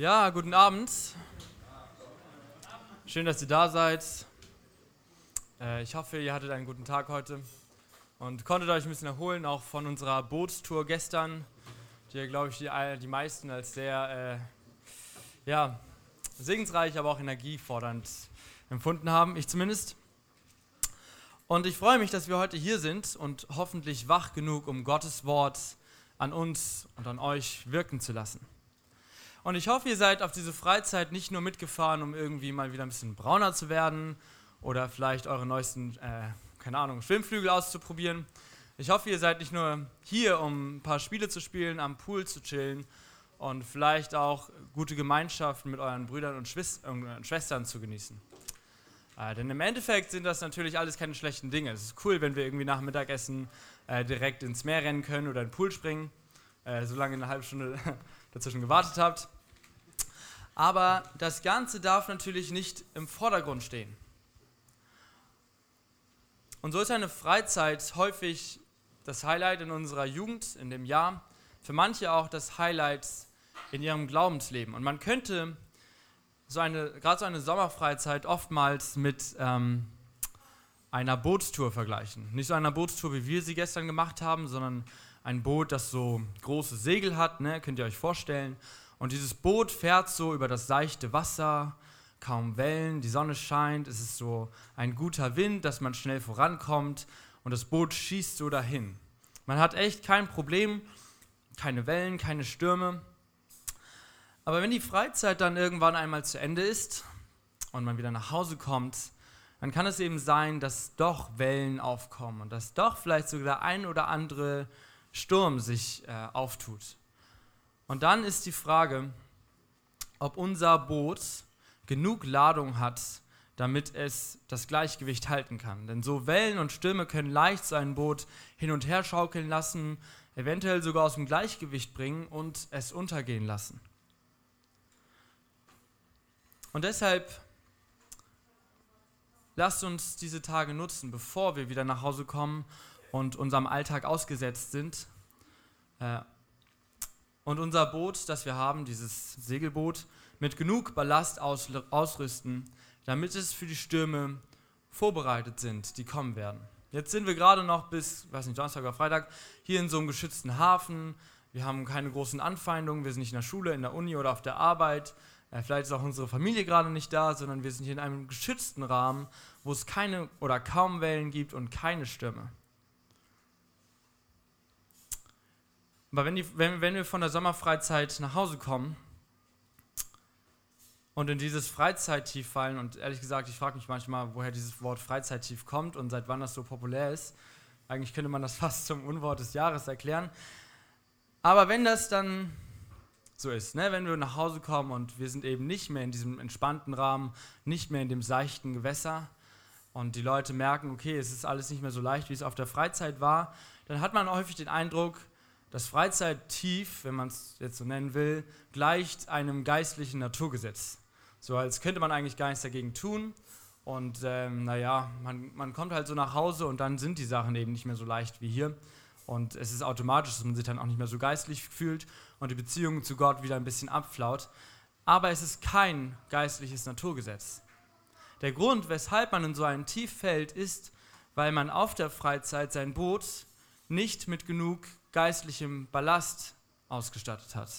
Ja, guten Abend. Schön, dass ihr da seid. Äh, ich hoffe, ihr hattet einen guten Tag heute und konntet euch ein bisschen erholen, auch von unserer Bootstour gestern, die ihr, glaube ich, die, die meisten als sehr äh, ja, segensreich, aber auch energiefordernd empfunden haben. Ich zumindest. Und ich freue mich, dass wir heute hier sind und hoffentlich wach genug, um Gottes Wort an uns und an euch wirken zu lassen. Und ich hoffe, ihr seid auf diese Freizeit nicht nur mitgefahren, um irgendwie mal wieder ein bisschen brauner zu werden oder vielleicht eure neuesten, äh, keine Ahnung, Schwimmflügel auszuprobieren. Ich hoffe, ihr seid nicht nur hier, um ein paar Spiele zu spielen, am Pool zu chillen und vielleicht auch gute Gemeinschaften mit euren Brüdern und äh, Schwestern zu genießen. Äh, denn im Endeffekt sind das natürlich alles keine schlechten Dinge. Es ist cool, wenn wir irgendwie nach Mittagessen äh, direkt ins Meer rennen können oder in den Pool springen, äh, solange eine halbe Stunde dazwischen gewartet habt. Aber das Ganze darf natürlich nicht im Vordergrund stehen. Und so ist eine Freizeit häufig das Highlight in unserer Jugend, in dem Jahr, für manche auch das Highlight in ihrem Glaubensleben. Und man könnte so eine, gerade so eine Sommerfreizeit oftmals mit ähm, einer Bootstour vergleichen. Nicht so einer Bootstour, wie wir sie gestern gemacht haben, sondern ein Boot, das so große Segel hat, ne? könnt ihr euch vorstellen. Und dieses Boot fährt so über das seichte Wasser, kaum Wellen, die Sonne scheint, es ist so ein guter Wind, dass man schnell vorankommt und das Boot schießt so dahin. Man hat echt kein Problem, keine Wellen, keine Stürme. Aber wenn die Freizeit dann irgendwann einmal zu Ende ist und man wieder nach Hause kommt, dann kann es eben sein, dass doch Wellen aufkommen und dass doch vielleicht sogar ein oder andere Sturm sich äh, auftut. Und dann ist die Frage, ob unser Boot genug Ladung hat, damit es das Gleichgewicht halten kann. Denn so Wellen und Stürme können leicht so ein Boot hin und her schaukeln lassen, eventuell sogar aus dem Gleichgewicht bringen und es untergehen lassen. Und deshalb lasst uns diese Tage nutzen, bevor wir wieder nach Hause kommen und unserem Alltag ausgesetzt sind, äh, und unser Boot, das wir haben, dieses Segelboot, mit genug Ballast aus, ausrüsten, damit es für die Stürme vorbereitet sind, die kommen werden. Jetzt sind wir gerade noch bis, weiß nicht, Donnerstag oder Freitag hier in so einem geschützten Hafen. Wir haben keine großen Anfeindungen, wir sind nicht in der Schule, in der Uni oder auf der Arbeit. Äh, vielleicht ist auch unsere Familie gerade nicht da, sondern wir sind hier in einem geschützten Rahmen, wo es keine oder kaum Wellen gibt und keine Stürme. Aber wenn, die, wenn, wenn wir von der Sommerfreizeit nach Hause kommen und in dieses Freizeittief fallen, und ehrlich gesagt, ich frage mich manchmal, woher dieses Wort Freizeittief kommt und seit wann das so populär ist. Eigentlich könnte man das fast zum Unwort des Jahres erklären. Aber wenn das dann so ist, ne? wenn wir nach Hause kommen und wir sind eben nicht mehr in diesem entspannten Rahmen, nicht mehr in dem seichten Gewässer und die Leute merken, okay, es ist alles nicht mehr so leicht, wie es auf der Freizeit war, dann hat man häufig den Eindruck, das Freizeittief, wenn man es jetzt so nennen will, gleicht einem geistlichen Naturgesetz. So als könnte man eigentlich gar nichts dagegen tun. Und ähm, naja, man, man kommt halt so nach Hause und dann sind die Sachen eben nicht mehr so leicht wie hier. Und es ist automatisch, dass man sich dann auch nicht mehr so geistlich fühlt und die Beziehung zu Gott wieder ein bisschen abflaut. Aber es ist kein geistliches Naturgesetz. Der Grund, weshalb man in so ein Tief fällt, ist, weil man auf der Freizeit sein Boot nicht mit genug geistlichem Ballast ausgestattet hat.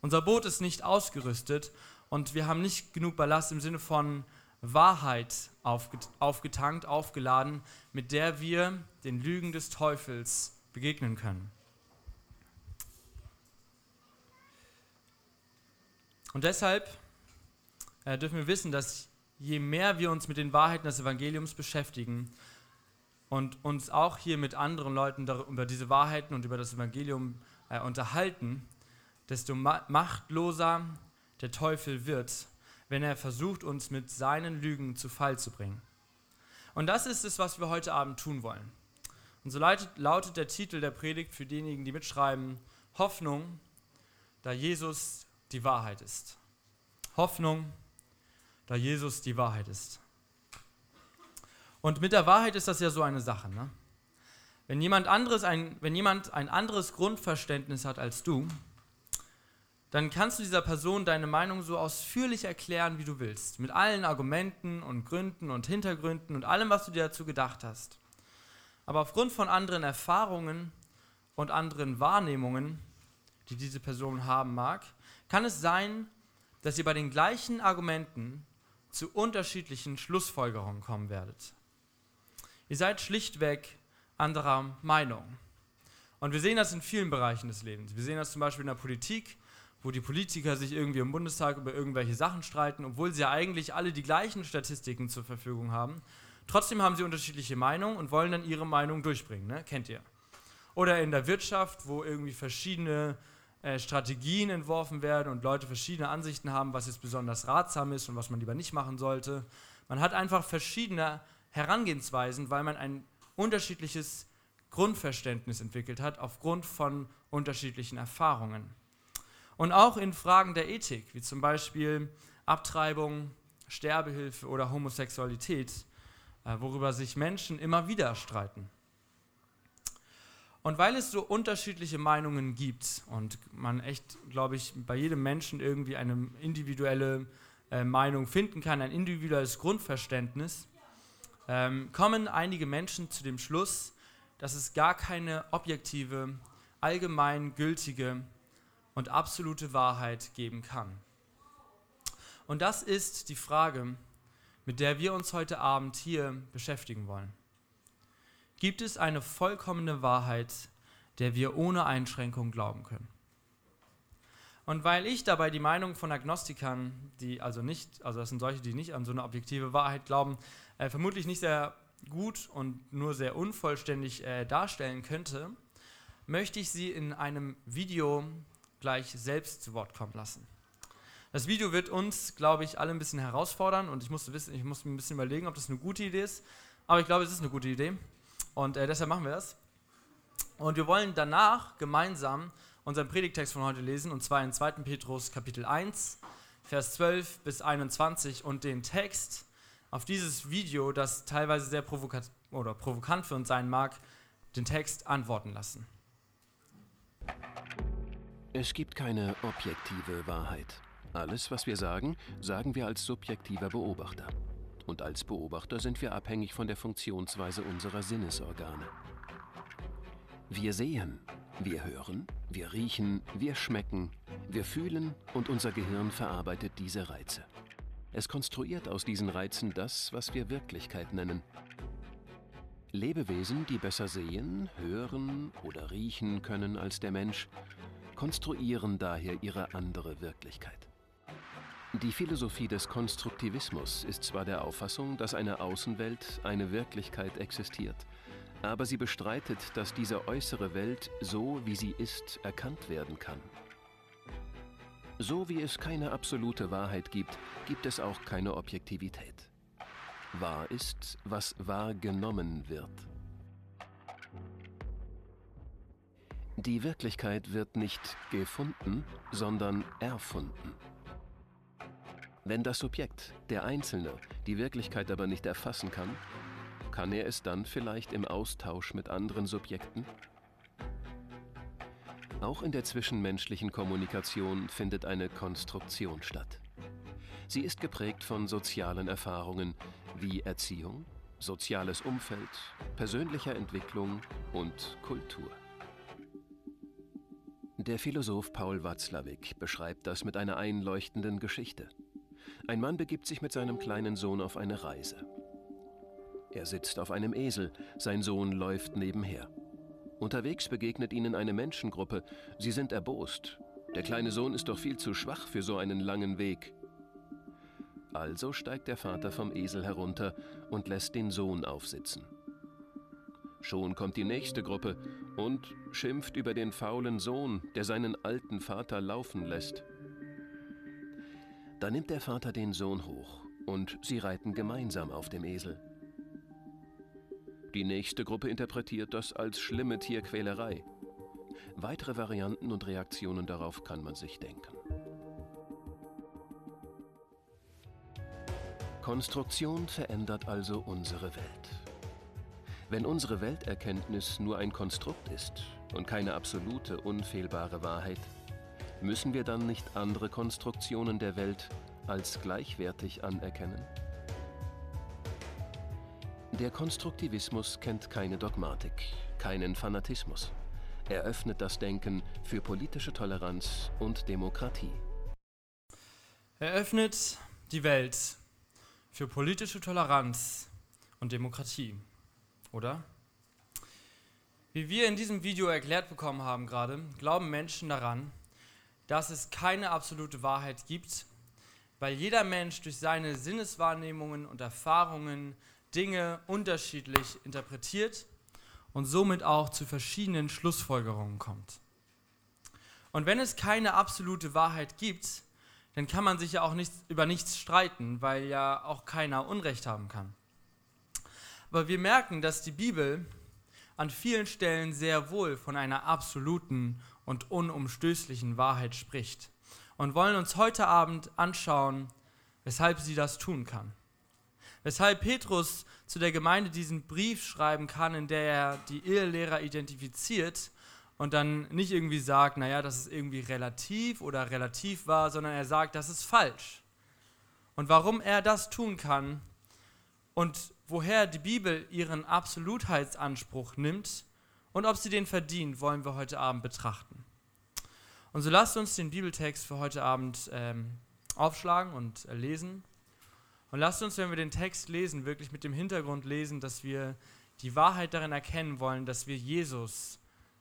Unser Boot ist nicht ausgerüstet und wir haben nicht genug Ballast im Sinne von Wahrheit aufgetankt, aufgeladen, mit der wir den Lügen des Teufels begegnen können. Und deshalb äh, dürfen wir wissen, dass je mehr wir uns mit den Wahrheiten des Evangeliums beschäftigen, und uns auch hier mit anderen Leuten über diese Wahrheiten und über das Evangelium äh, unterhalten, desto ma machtloser der Teufel wird, wenn er versucht, uns mit seinen Lügen zu Fall zu bringen. Und das ist es, was wir heute Abend tun wollen. Und so lautet, lautet der Titel der Predigt für diejenigen, die mitschreiben, Hoffnung, da Jesus die Wahrheit ist. Hoffnung, da Jesus die Wahrheit ist. Und mit der Wahrheit ist das ja so eine Sache. Ne? Wenn, jemand anderes ein, wenn jemand ein anderes Grundverständnis hat als du, dann kannst du dieser Person deine Meinung so ausführlich erklären, wie du willst. Mit allen Argumenten und Gründen und Hintergründen und allem, was du dir dazu gedacht hast. Aber aufgrund von anderen Erfahrungen und anderen Wahrnehmungen, die diese Person haben mag, kann es sein, dass ihr bei den gleichen Argumenten zu unterschiedlichen Schlussfolgerungen kommen werdet. Ihr seid schlichtweg anderer Meinung. Und wir sehen das in vielen Bereichen des Lebens. Wir sehen das zum Beispiel in der Politik, wo die Politiker sich irgendwie im Bundestag über irgendwelche Sachen streiten, obwohl sie ja eigentlich alle die gleichen Statistiken zur Verfügung haben. Trotzdem haben sie unterschiedliche Meinungen und wollen dann ihre Meinung durchbringen, ne? kennt ihr. Oder in der Wirtschaft, wo irgendwie verschiedene äh, Strategien entworfen werden und Leute verschiedene Ansichten haben, was jetzt besonders ratsam ist und was man lieber nicht machen sollte. Man hat einfach verschiedene Herangehensweisen, weil man ein unterschiedliches Grundverständnis entwickelt hat aufgrund von unterschiedlichen Erfahrungen. Und auch in Fragen der Ethik, wie zum Beispiel Abtreibung, Sterbehilfe oder Homosexualität, äh, worüber sich Menschen immer wieder streiten. Und weil es so unterschiedliche Meinungen gibt und man echt, glaube ich, bei jedem Menschen irgendwie eine individuelle äh, Meinung finden kann, ein individuelles Grundverständnis, ähm, kommen einige Menschen zu dem Schluss, dass es gar keine objektive, allgemein gültige und absolute Wahrheit geben kann. Und das ist die Frage, mit der wir uns heute Abend hier beschäftigen wollen. Gibt es eine vollkommene Wahrheit, der wir ohne Einschränkung glauben können? Und weil ich dabei die Meinung von Agnostikern, die also nicht, also das sind solche, die nicht an so eine objektive Wahrheit glauben, äh, vermutlich nicht sehr gut und nur sehr unvollständig äh, darstellen könnte, möchte ich sie in einem Video gleich selbst zu Wort kommen lassen. Das Video wird uns, glaube ich, alle ein bisschen herausfordern und ich musste wissen, ich musste mir ein bisschen überlegen, ob das eine gute Idee ist. Aber ich glaube, es ist eine gute Idee und äh, deshalb machen wir das. Und wir wollen danach gemeinsam unseren Predigtext von heute lesen und zwar in 2. Petrus Kapitel 1, Vers 12 bis 21 und den Text auf dieses Video, das teilweise sehr provokat oder provokant für uns sein mag, den Text antworten lassen. Es gibt keine objektive Wahrheit. Alles, was wir sagen, sagen wir als subjektiver Beobachter. Und als Beobachter sind wir abhängig von der Funktionsweise unserer Sinnesorgane. Wir sehen, wir hören, wir riechen, wir schmecken, wir fühlen und unser Gehirn verarbeitet diese Reize. Es konstruiert aus diesen Reizen das, was wir Wirklichkeit nennen. Lebewesen, die besser sehen, hören oder riechen können als der Mensch, konstruieren daher ihre andere Wirklichkeit. Die Philosophie des Konstruktivismus ist zwar der Auffassung, dass eine Außenwelt, eine Wirklichkeit existiert, aber sie bestreitet, dass diese äußere Welt so, wie sie ist, erkannt werden kann. So wie es keine absolute Wahrheit gibt, gibt es auch keine Objektivität. Wahr ist, was wahrgenommen wird. Die Wirklichkeit wird nicht gefunden, sondern erfunden. Wenn das Subjekt, der Einzelne, die Wirklichkeit aber nicht erfassen kann, kann er es dann vielleicht im Austausch mit anderen Subjekten? Auch in der zwischenmenschlichen Kommunikation findet eine Konstruktion statt. Sie ist geprägt von sozialen Erfahrungen wie Erziehung, soziales Umfeld, persönlicher Entwicklung und Kultur. Der Philosoph Paul Watzlawick beschreibt das mit einer einleuchtenden Geschichte. Ein Mann begibt sich mit seinem kleinen Sohn auf eine Reise. Er sitzt auf einem Esel, sein Sohn läuft nebenher. Unterwegs begegnet ihnen eine Menschengruppe, sie sind erbost. Der kleine Sohn ist doch viel zu schwach für so einen langen Weg. Also steigt der Vater vom Esel herunter und lässt den Sohn aufsitzen. Schon kommt die nächste Gruppe und schimpft über den faulen Sohn, der seinen alten Vater laufen lässt. Da nimmt der Vater den Sohn hoch und sie reiten gemeinsam auf dem Esel. Die nächste Gruppe interpretiert das als schlimme Tierquälerei. Weitere Varianten und Reaktionen darauf kann man sich denken. Konstruktion verändert also unsere Welt. Wenn unsere Welterkenntnis nur ein Konstrukt ist und keine absolute, unfehlbare Wahrheit, müssen wir dann nicht andere Konstruktionen der Welt als gleichwertig anerkennen? Der Konstruktivismus kennt keine Dogmatik, keinen Fanatismus. Er öffnet das Denken für politische Toleranz und Demokratie. Er öffnet die Welt für politische Toleranz und Demokratie, oder? Wie wir in diesem Video erklärt bekommen haben gerade, glauben Menschen daran, dass es keine absolute Wahrheit gibt, weil jeder Mensch durch seine Sinneswahrnehmungen und Erfahrungen Dinge unterschiedlich interpretiert und somit auch zu verschiedenen Schlussfolgerungen kommt. Und wenn es keine absolute Wahrheit gibt, dann kann man sich ja auch nicht, über nichts streiten, weil ja auch keiner Unrecht haben kann. Aber wir merken, dass die Bibel an vielen Stellen sehr wohl von einer absoluten und unumstößlichen Wahrheit spricht und wollen uns heute Abend anschauen, weshalb sie das tun kann. Weshalb Petrus zu der Gemeinde diesen Brief schreiben kann, in der er die Ehelehrer identifiziert und dann nicht irgendwie sagt, naja, das ist irgendwie relativ oder relativ war, sondern er sagt, das ist falsch. Und warum er das tun kann und woher die Bibel ihren Absolutheitsanspruch nimmt und ob sie den verdient, wollen wir heute Abend betrachten. Und so lasst uns den Bibeltext für heute Abend ähm, aufschlagen und äh, lesen. Und lasst uns, wenn wir den Text lesen, wirklich mit dem Hintergrund lesen, dass wir die Wahrheit darin erkennen wollen, dass wir Jesus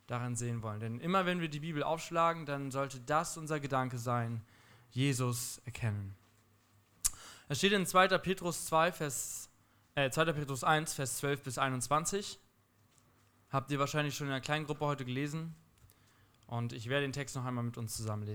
darin sehen wollen. Denn immer wenn wir die Bibel aufschlagen, dann sollte das unser Gedanke sein, Jesus erkennen. Es steht in 2. Petrus 2, Vers äh, 2. Petrus 1, Vers 12 bis 21. Habt ihr wahrscheinlich schon in einer kleinen Gruppe heute gelesen. Und ich werde den Text noch einmal mit uns zusammen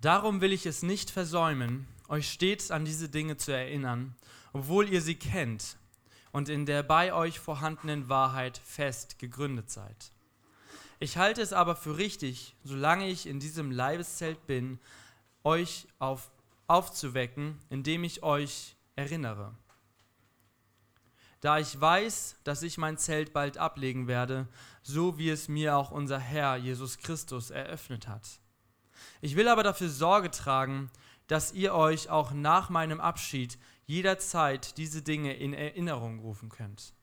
Darum will ich es nicht versäumen, euch stets an diese Dinge zu erinnern, obwohl ihr sie kennt und in der bei euch vorhandenen Wahrheit fest gegründet seid. Ich halte es aber für richtig, solange ich in diesem Leibeszelt bin, euch auf, aufzuwecken, indem ich euch erinnere. Da ich weiß, dass ich mein Zelt bald ablegen werde, so wie es mir auch unser Herr Jesus Christus eröffnet hat. Ich will aber dafür Sorge tragen, dass ihr euch auch nach meinem Abschied jederzeit diese Dinge in Erinnerung rufen könnt.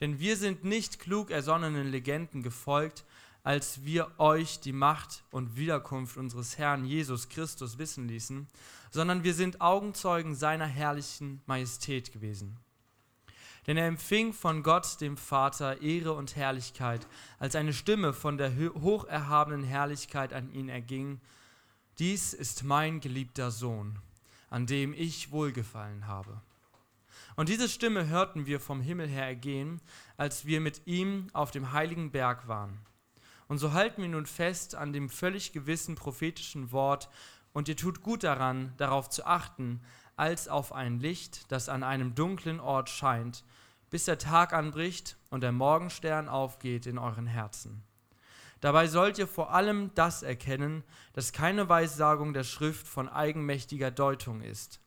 Denn wir sind nicht klug ersonnenen Legenden gefolgt, als wir euch die Macht und Wiederkunft unseres Herrn Jesus Christus wissen ließen, sondern wir sind Augenzeugen seiner herrlichen Majestät gewesen. Denn er empfing von Gott, dem Vater, Ehre und Herrlichkeit, als eine Stimme von der hocherhabenen Herrlichkeit an ihn erging. Dies ist mein geliebter Sohn an dem ich wohlgefallen habe. Und diese Stimme hörten wir vom Himmel her ergehen, als wir mit ihm auf dem heiligen Berg waren. Und so halten wir nun fest an dem völlig gewissen prophetischen Wort, und ihr tut gut daran, darauf zu achten, als auf ein Licht, das an einem dunklen Ort scheint, bis der Tag anbricht und der Morgenstern aufgeht in euren Herzen. Dabei sollt ihr vor allem das erkennen, dass keine Weissagung der Schrift von eigenmächtiger Deutung ist.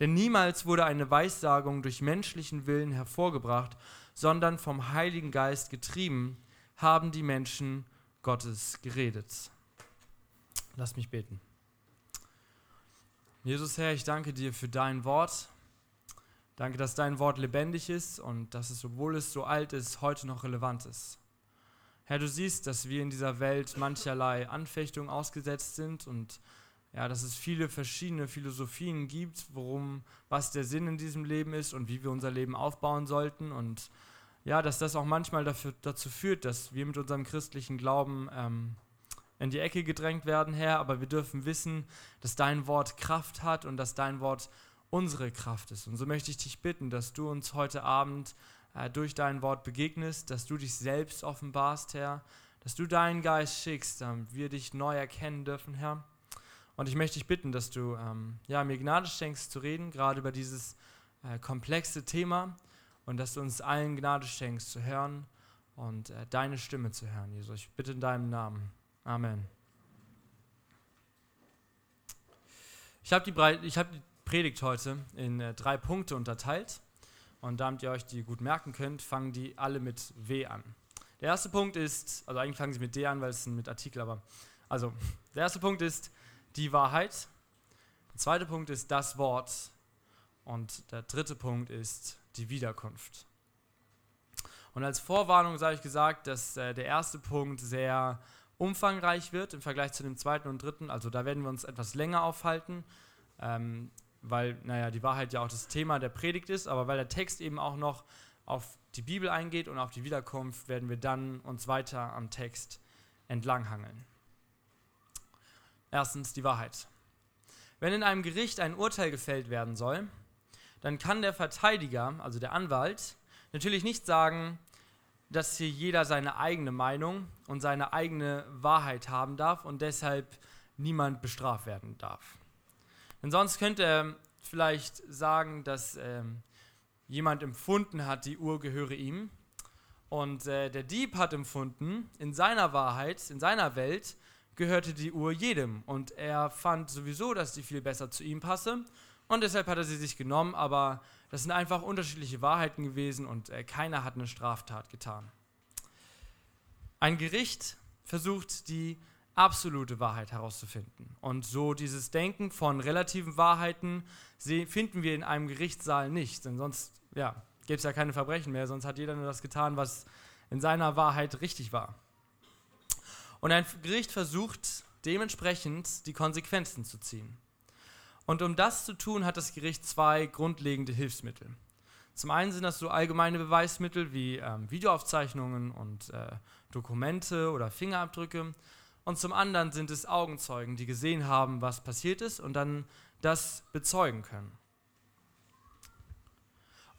Denn niemals wurde eine Weissagung durch menschlichen Willen hervorgebracht, sondern vom Heiligen Geist getrieben, haben die Menschen Gottes geredet. Lass mich beten. Jesus Herr, ich danke dir für dein Wort. Danke, dass dein Wort lebendig ist und dass es, obwohl es so alt ist, heute noch relevant ist. Herr, du siehst, dass wir in dieser Welt mancherlei Anfechtungen ausgesetzt sind und ja, dass es viele verschiedene Philosophien gibt, worum, was der Sinn in diesem Leben ist und wie wir unser Leben aufbauen sollten. Und ja, dass das auch manchmal dafür, dazu führt, dass wir mit unserem christlichen Glauben ähm, in die Ecke gedrängt werden, Herr. Aber wir dürfen wissen, dass dein Wort Kraft hat und dass dein Wort unsere Kraft ist. Und so möchte ich dich bitten, dass du uns heute Abend äh, durch dein Wort begegnest, dass du dich selbst offenbarst, Herr, dass du deinen Geist schickst, damit wir dich neu erkennen dürfen, Herr. Und ich möchte dich bitten, dass du ähm, ja, mir Gnade schenkst zu reden, gerade über dieses äh, komplexe Thema und dass du uns allen Gnade schenkst zu hören und äh, deine Stimme zu hören, Jesus. Ich bitte in deinem Namen. Amen. Ich habe die, hab die Predigt heute in äh, drei Punkte unterteilt. Und damit ihr euch die gut merken könnt, fangen die alle mit W an. Der erste Punkt ist, also eigentlich fangen sie mit D an, weil es ein mit Artikel, aber also der erste Punkt ist die Wahrheit. Der zweite Punkt ist das Wort. Und der dritte Punkt ist die Wiederkunft. Und als Vorwarnung sei ich gesagt, dass äh, der erste Punkt sehr umfangreich wird im Vergleich zu dem zweiten und dritten. Also da werden wir uns etwas länger aufhalten, ähm, weil, naja, die Wahrheit ja auch das Thema der Predigt ist, aber weil der Text eben auch noch auf die Bibel eingeht und auf die Wiederkunft, werden wir dann uns weiter am Text entlanghangeln. Erstens die Wahrheit. Wenn in einem Gericht ein Urteil gefällt werden soll, dann kann der Verteidiger, also der Anwalt, natürlich nicht sagen, dass hier jeder seine eigene Meinung und seine eigene Wahrheit haben darf und deshalb niemand bestraft werden darf. Denn sonst könnte er vielleicht sagen, dass ähm, jemand empfunden hat, die Uhr gehöre ihm. Und äh, der Dieb hat empfunden, in seiner Wahrheit, in seiner Welt, gehörte die Uhr jedem. Und er fand sowieso, dass die viel besser zu ihm passe. Und deshalb hat er sie sich genommen, aber das sind einfach unterschiedliche Wahrheiten gewesen und äh, keiner hat eine Straftat getan. Ein Gericht versucht die absolute Wahrheit herauszufinden. Und so dieses Denken von relativen Wahrheiten finden wir in einem Gerichtssaal nicht, denn sonst ja, gäbe es ja keine Verbrechen mehr, sonst hat jeder nur das getan, was in seiner Wahrheit richtig war. Und ein Gericht versucht dementsprechend die Konsequenzen zu ziehen. Und um das zu tun, hat das Gericht zwei grundlegende Hilfsmittel. Zum einen sind das so allgemeine Beweismittel wie ähm, Videoaufzeichnungen und äh, Dokumente oder Fingerabdrücke. Und zum anderen sind es Augenzeugen, die gesehen haben, was passiert ist und dann das bezeugen können.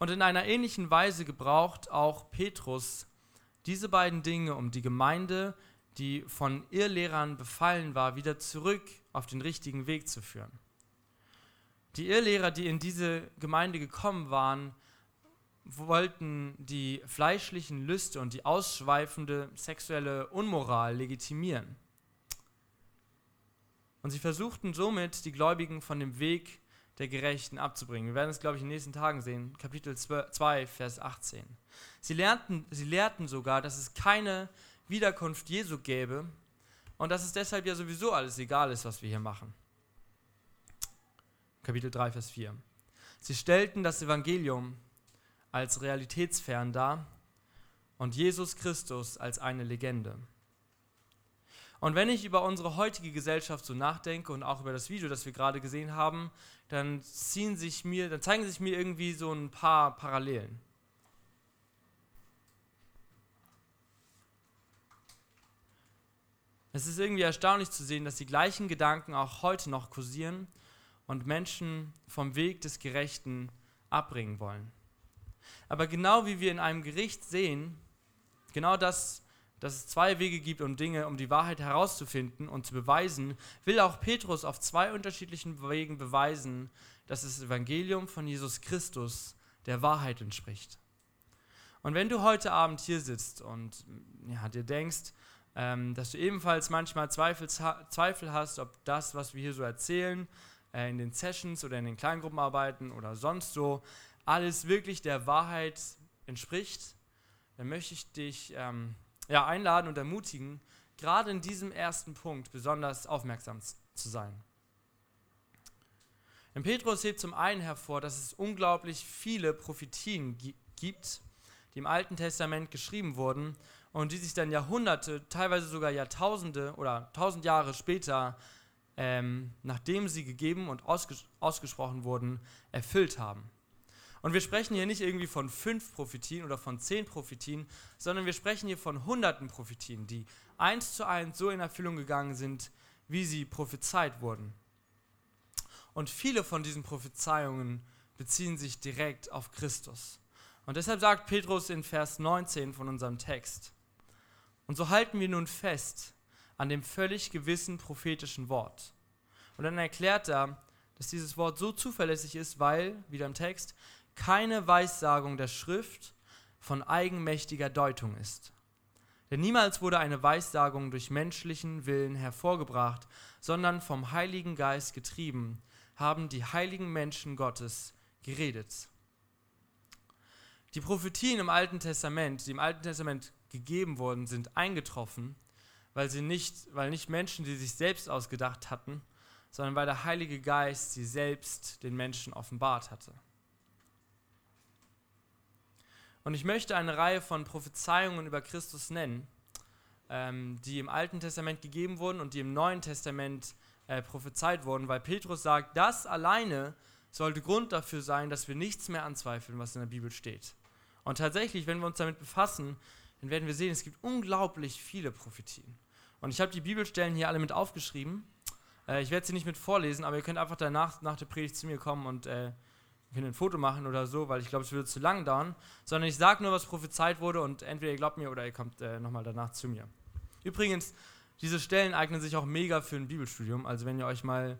Und in einer ähnlichen Weise gebraucht auch Petrus diese beiden Dinge, um die Gemeinde, die von Irrlehrern befallen war, wieder zurück auf den richtigen Weg zu führen. Die Irrlehrer, die in diese Gemeinde gekommen waren, wollten die fleischlichen Lüste und die ausschweifende sexuelle Unmoral legitimieren. Und sie versuchten somit, die Gläubigen von dem Weg der Gerechten abzubringen. Wir werden es, glaube ich, in den nächsten Tagen sehen. Kapitel 2, Vers 18. Sie, lernten, sie lehrten sogar, dass es keine Wiederkunft Jesu gäbe und dass es deshalb ja sowieso alles egal ist, was wir hier machen. Kapitel 3, Vers 4. Sie stellten das Evangelium als realitätsfern dar und Jesus Christus als eine Legende. Und wenn ich über unsere heutige Gesellschaft so nachdenke und auch über das Video, das wir gerade gesehen haben, dann, ziehen sich mir, dann zeigen sich mir irgendwie so ein paar Parallelen. Es ist irgendwie erstaunlich zu sehen, dass die gleichen Gedanken auch heute noch kursieren und Menschen vom Weg des Gerechten abbringen wollen. Aber genau wie wir in einem Gericht sehen, genau das, dass es zwei Wege gibt, um Dinge, um die Wahrheit herauszufinden und zu beweisen, will auch Petrus auf zwei unterschiedlichen Wegen beweisen, dass das Evangelium von Jesus Christus der Wahrheit entspricht. Und wenn du heute Abend hier sitzt und ja, dir denkst, ähm, dass du ebenfalls manchmal Zweifel, Zweifel hast, ob das, was wir hier so erzählen, äh, in den Sessions oder in den Kleingruppenarbeiten oder sonst so alles wirklich der Wahrheit entspricht, dann möchte ich dich ähm, ja, einladen und ermutigen, gerade in diesem ersten Punkt besonders aufmerksam zu sein. Denn Petrus hebt zum einen hervor, dass es unglaublich viele Prophetien gibt, die im Alten Testament geschrieben wurden und die sich dann Jahrhunderte, teilweise sogar Jahrtausende oder tausend Jahre später ähm, nachdem sie gegeben und ausges ausgesprochen wurden, erfüllt haben. Und wir sprechen hier nicht irgendwie von fünf Prophetien oder von zehn Prophetien, sondern wir sprechen hier von hunderten Prophetien, die eins zu eins so in Erfüllung gegangen sind, wie sie prophezeit wurden. Und viele von diesen Prophezeiungen beziehen sich direkt auf Christus. Und deshalb sagt Petrus in Vers 19 von unserem Text, und so halten wir nun fest, an dem völlig gewissen prophetischen Wort. Und dann erklärt er, dass dieses Wort so zuverlässig ist, weil, wieder im Text, keine Weissagung der Schrift von eigenmächtiger Deutung ist. Denn niemals wurde eine Weissagung durch menschlichen Willen hervorgebracht, sondern vom Heiligen Geist getrieben, haben die heiligen Menschen Gottes geredet. Die Prophetien im Alten Testament, die im Alten Testament gegeben wurden, sind eingetroffen, weil sie nicht, weil nicht Menschen, die sich selbst ausgedacht hatten, sondern weil der Heilige Geist sie selbst den Menschen offenbart hatte. Und ich möchte eine Reihe von Prophezeiungen über Christus nennen, ähm, die im Alten Testament gegeben wurden und die im Neuen Testament äh, prophezeit wurden, weil Petrus sagt, das alleine sollte Grund dafür sein, dass wir nichts mehr anzweifeln, was in der Bibel steht. Und tatsächlich, wenn wir uns damit befassen, dann werden wir sehen, es gibt unglaublich viele Prophetien. Und ich habe die Bibelstellen hier alle mit aufgeschrieben. Äh, ich werde sie nicht mit vorlesen, aber ihr könnt einfach danach nach der Predigt zu mir kommen und äh, wir ein Foto machen oder so, weil ich glaube, es würde zu lang dauern. Sondern ich sage nur, was prophezeit wurde und entweder ihr glaubt mir oder ihr kommt äh, nochmal danach zu mir. Übrigens, diese Stellen eignen sich auch mega für ein Bibelstudium. Also wenn ihr euch mal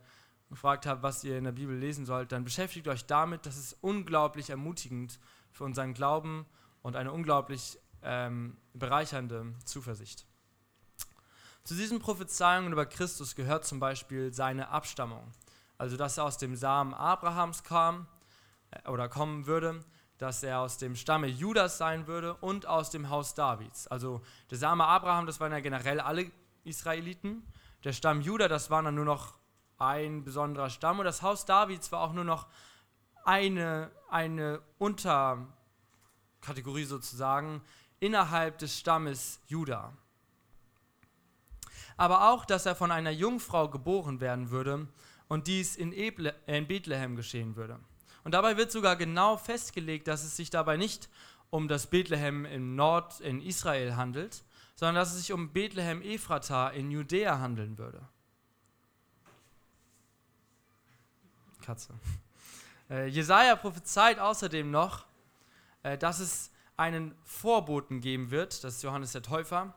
gefragt habt, was ihr in der Bibel lesen sollt, dann beschäftigt euch damit. Das ist unglaublich ermutigend für unseren Glauben und eine unglaublich ähm, bereichernde Zuversicht. Zu diesen Prophezeiungen über Christus gehört zum Beispiel seine Abstammung. Also, dass er aus dem Samen Abrahams kam äh, oder kommen würde, dass er aus dem Stamme Judas sein würde und aus dem Haus Davids. Also, der Same Abraham, das waren ja generell alle Israeliten. Der Stamm Juda, das war dann nur noch ein besonderer Stamm. Und das Haus Davids war auch nur noch eine, eine Unterkategorie sozusagen innerhalb des Stammes Juda. Aber auch, dass er von einer Jungfrau geboren werden würde und dies in, Eble, in Bethlehem geschehen würde. Und dabei wird sogar genau festgelegt, dass es sich dabei nicht um das Bethlehem im Nord in Israel handelt, sondern dass es sich um Bethlehem Ephrata in Judäa handeln würde. Katze. Äh, Jesaja prophezeit außerdem noch, äh, dass es einen Vorboten geben wird, das ist Johannes der Täufer,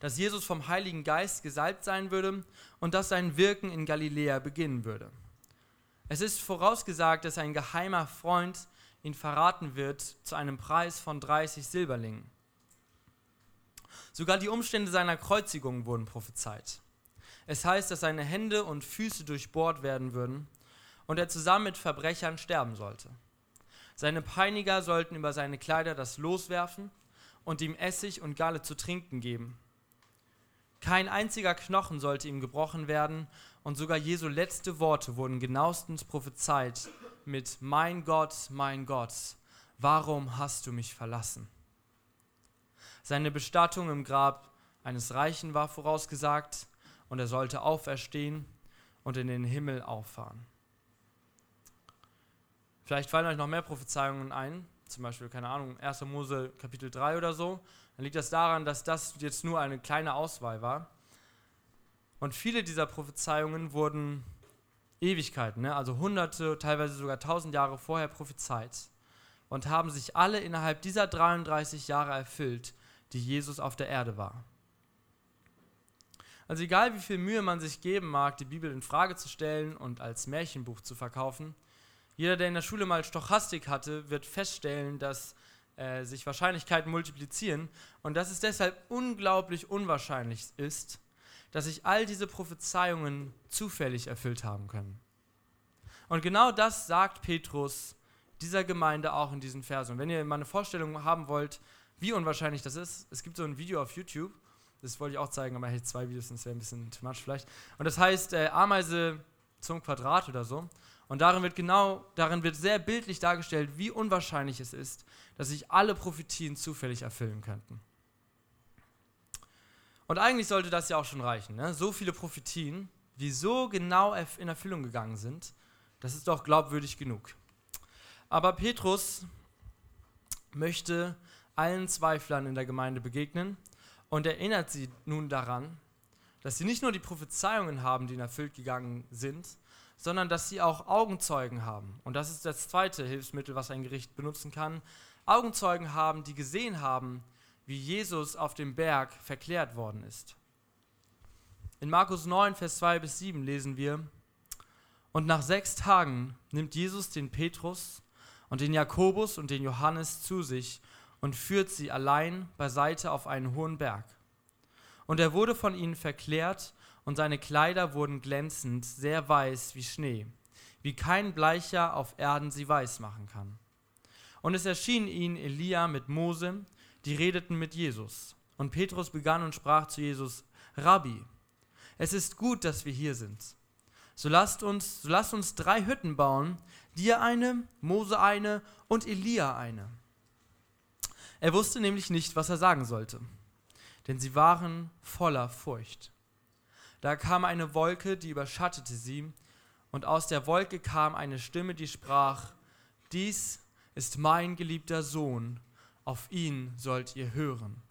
dass Jesus vom Heiligen Geist gesalbt sein würde und dass sein Wirken in Galiläa beginnen würde. Es ist vorausgesagt, dass ein geheimer Freund ihn verraten wird zu einem Preis von 30 Silberlingen. Sogar die Umstände seiner Kreuzigung wurden prophezeit. Es heißt, dass seine Hände und Füße durchbohrt werden würden und er zusammen mit Verbrechern sterben sollte. Seine Peiniger sollten über seine Kleider das Los werfen und ihm Essig und Galle zu trinken geben. Kein einziger Knochen sollte ihm gebrochen werden, und sogar Jesu letzte Worte wurden genauestens prophezeit mit Mein Gott, mein Gott, warum hast du mich verlassen? Seine Bestattung im Grab eines Reichen war vorausgesagt, und er sollte auferstehen und in den Himmel auffahren. Vielleicht fallen euch noch mehr Prophezeiungen ein, zum Beispiel, keine Ahnung, 1. Mose Kapitel 3 oder so. Dann liegt das daran, dass das jetzt nur eine kleine Auswahl war. Und viele dieser Prophezeiungen wurden Ewigkeiten, ne? also hunderte, teilweise sogar tausend Jahre vorher prophezeit und haben sich alle innerhalb dieser 33 Jahre erfüllt, die Jesus auf der Erde war. Also egal wie viel Mühe man sich geben mag, die Bibel in Frage zu stellen und als Märchenbuch zu verkaufen, jeder, der in der Schule mal Stochastik hatte, wird feststellen, dass äh, sich Wahrscheinlichkeiten multiplizieren und dass es deshalb unglaublich unwahrscheinlich ist, dass sich all diese Prophezeiungen zufällig erfüllt haben können. Und genau das sagt Petrus dieser Gemeinde auch in diesen Versen. Und wenn ihr mal eine Vorstellung haben wollt, wie unwahrscheinlich das ist, es gibt so ein Video auf YouTube, das wollte ich auch zeigen, aber ich zwei Videos, das wäre ein bisschen too much vielleicht. Und das heißt äh, Ameise zum Quadrat oder so. Und darin wird genau, darin wird sehr bildlich dargestellt, wie unwahrscheinlich es ist, dass sich alle Prophetien zufällig erfüllen könnten. Und eigentlich sollte das ja auch schon reichen. Ne? So viele Prophetien, die so genau in Erfüllung gegangen sind, das ist doch glaubwürdig genug. Aber Petrus möchte allen Zweiflern in der Gemeinde begegnen und erinnert sie nun daran, dass sie nicht nur die Prophezeiungen haben, die in erfüllt gegangen sind, sondern dass sie auch Augenzeugen haben. Und das ist das zweite Hilfsmittel, was ein Gericht benutzen kann. Augenzeugen haben, die gesehen haben, wie Jesus auf dem Berg verklärt worden ist. In Markus 9, Vers 2 bis 7 lesen wir, und nach sechs Tagen nimmt Jesus den Petrus und den Jakobus und den Johannes zu sich und führt sie allein beiseite auf einen hohen Berg. Und er wurde von ihnen verklärt und seine Kleider wurden glänzend, sehr weiß wie Schnee. wie kein Bleicher auf Erden sie weiß machen kann. Und es erschien ihnen Elia mit Mose, die redeten mit Jesus. Und Petrus begann und sprach zu Jesus, Rabbi, es ist gut, dass wir hier sind. So lasst uns, so lasst uns drei Hütten bauen, dir eine, Mose eine und Elia eine. Er wusste nämlich nicht, was er sagen sollte, denn sie waren voller Furcht. Da kam eine Wolke, die überschattete sie, und aus der Wolke kam eine Stimme, die sprach, Dies ist mein geliebter Sohn, auf ihn sollt ihr hören.